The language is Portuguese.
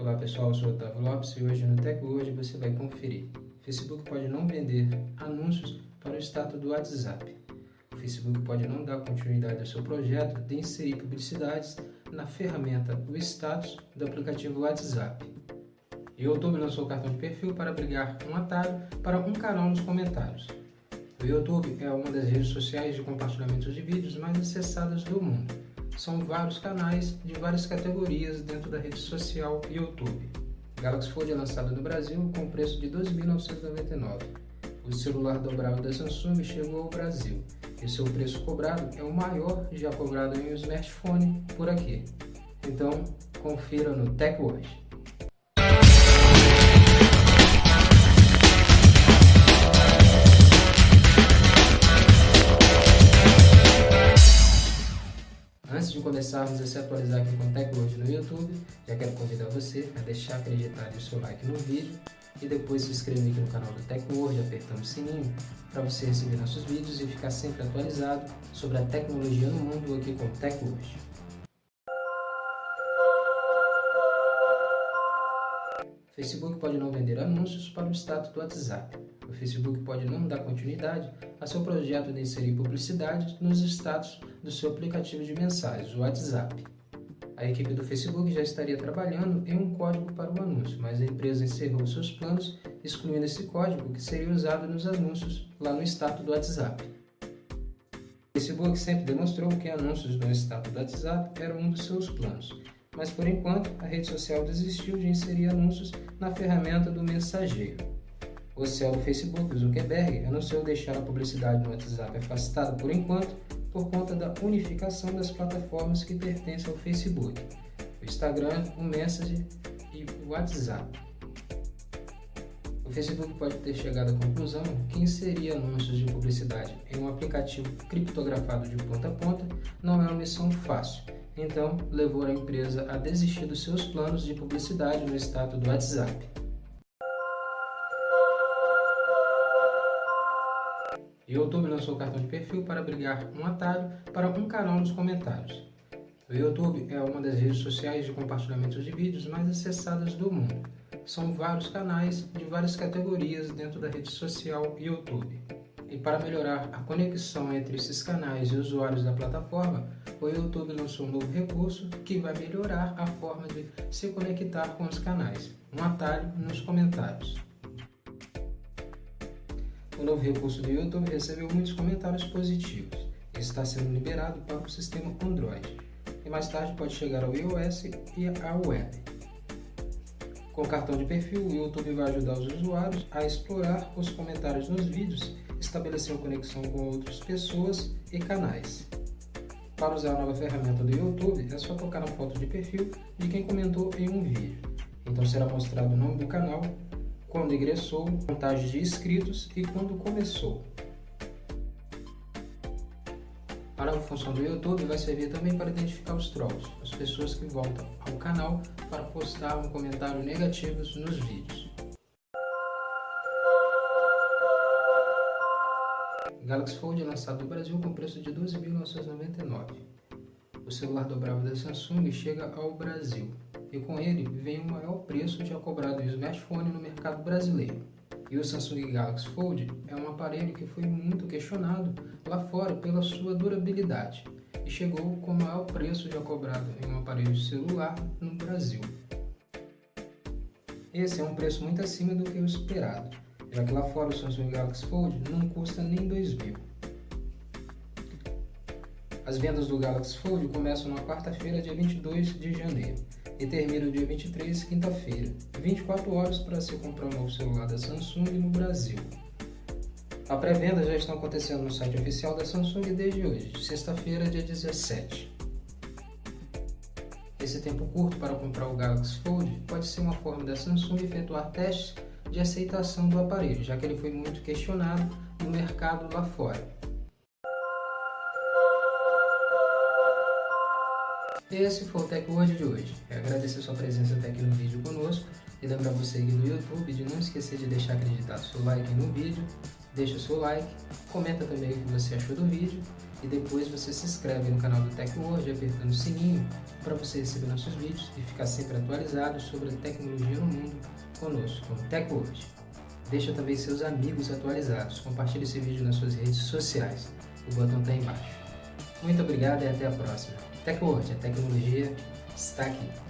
Olá pessoal, eu sou o Otávio Lopes e hoje no Tech você vai conferir. O Facebook pode não vender anúncios para o status do WhatsApp. O Facebook pode não dar continuidade ao seu projeto de inserir publicidades na ferramenta o status do aplicativo WhatsApp. E o YouTube lançou o cartão de perfil para brigar um atalho para um canal nos comentários. O YouTube é uma das redes sociais de compartilhamento de vídeos mais acessadas do mundo. São vários canais de várias categorias dentro da rede social YouTube. Galaxy Fold é lançado no Brasil com preço de R$ 2.999. O celular dobrável da Samsung chegou ao Brasil e seu preço cobrado é o maior já cobrado em um smartphone por aqui. Então, confira no TechWatch. Começarmos a se atualizar aqui com TechWord no YouTube, já quero convidar você a deixar acreditado o seu like no vídeo e depois se inscrever aqui no canal do TechWord, apertando o sininho para você receber nossos vídeos e ficar sempre atualizado sobre a tecnologia no mundo aqui com o Facebook pode não vender anúncios para o status do WhatsApp. O Facebook pode não dar continuidade a seu projeto de inserir publicidade nos status do seu aplicativo de mensagens, o WhatsApp. A equipe do Facebook já estaria trabalhando em um código para o anúncio, mas a empresa encerrou seus planos, excluindo esse código que seria usado nos anúncios lá no status do WhatsApp. O Facebook sempre demonstrou que anúncios no status do WhatsApp eram um dos seus planos, mas por enquanto a rede social desistiu de inserir anúncios na ferramenta do mensageiro. O CEO do Facebook, Zuckerberg, anunciou deixar a publicidade no WhatsApp afastada por enquanto por conta da unificação das plataformas que pertencem ao Facebook, o Instagram, o Messenger e o WhatsApp. O Facebook pode ter chegado à conclusão que inserir anúncios de publicidade em um aplicativo criptografado de ponta a ponta não é uma missão fácil, então levou a empresa a desistir dos seus planos de publicidade no status do WhatsApp. YouTube lançou o cartão de perfil para brigar um atalho para um canal nos comentários. O YouTube é uma das redes sociais de compartilhamento de vídeos mais acessadas do mundo. São vários canais de várias categorias dentro da rede social YouTube. E para melhorar a conexão entre esses canais e usuários da plataforma, o YouTube lançou um novo recurso que vai melhorar a forma de se conectar com os canais, um atalho nos comentários. O novo recurso do YouTube recebeu muitos comentários positivos e está sendo liberado para o sistema Android, e mais tarde pode chegar ao iOS e à web. Com o cartão de perfil, o YouTube vai ajudar os usuários a explorar os comentários nos vídeos, estabelecer conexão com outras pessoas e canais. Para usar a nova ferramenta do YouTube, é só tocar na foto de perfil de quem comentou em um vídeo. Então será mostrado o nome do canal, quando ingressou, contagem de inscritos e quando começou. A função do YouTube, vai servir também para identificar os trolls, as pessoas que voltam ao canal para postar um comentário negativo nos vídeos. Galaxy Fold é lançado no Brasil com preço de R$ 12.999. O celular dobrável da Samsung chega ao Brasil e com ele vem o maior preço já cobrado em smartphone no mercado brasileiro. E o Samsung Galaxy Fold é um aparelho que foi muito questionado lá fora pela sua durabilidade e chegou com o maior preço já cobrado em um aparelho celular no Brasil. Esse é um preço muito acima do que o esperado, já que lá fora o Samsung Galaxy Fold não custa nem 2 mil. As vendas do Galaxy Fold começam na quarta-feira, dia 22 de janeiro, e termina no dia 23, quinta-feira. 24 horas para se comprar um novo celular da Samsung no Brasil. A pré-venda já está acontecendo no site oficial da Samsung desde hoje, sexta-feira, dia 17. Esse tempo curto para comprar o Galaxy Fold pode ser uma forma da Samsung efetuar testes de aceitação do aparelho, já que ele foi muito questionado no mercado lá fora. Esse foi o Tech Word de hoje. Eu agradeço a sua presença até aqui no vídeo conosco e lembrar você aqui no YouTube de não esquecer de deixar acreditado seu like no vídeo, deixa o seu like, comenta também o que você achou do vídeo e depois você se inscreve no canal do TecWord apertando o sininho para você receber nossos vídeos e ficar sempre atualizado sobre a tecnologia no mundo conosco, com TecWord. Deixa também seus amigos atualizados. Compartilhe esse vídeo nas suas redes sociais. O botão está embaixo. Muito obrigado e até a próxima. TecWord, a tecnologia está aqui.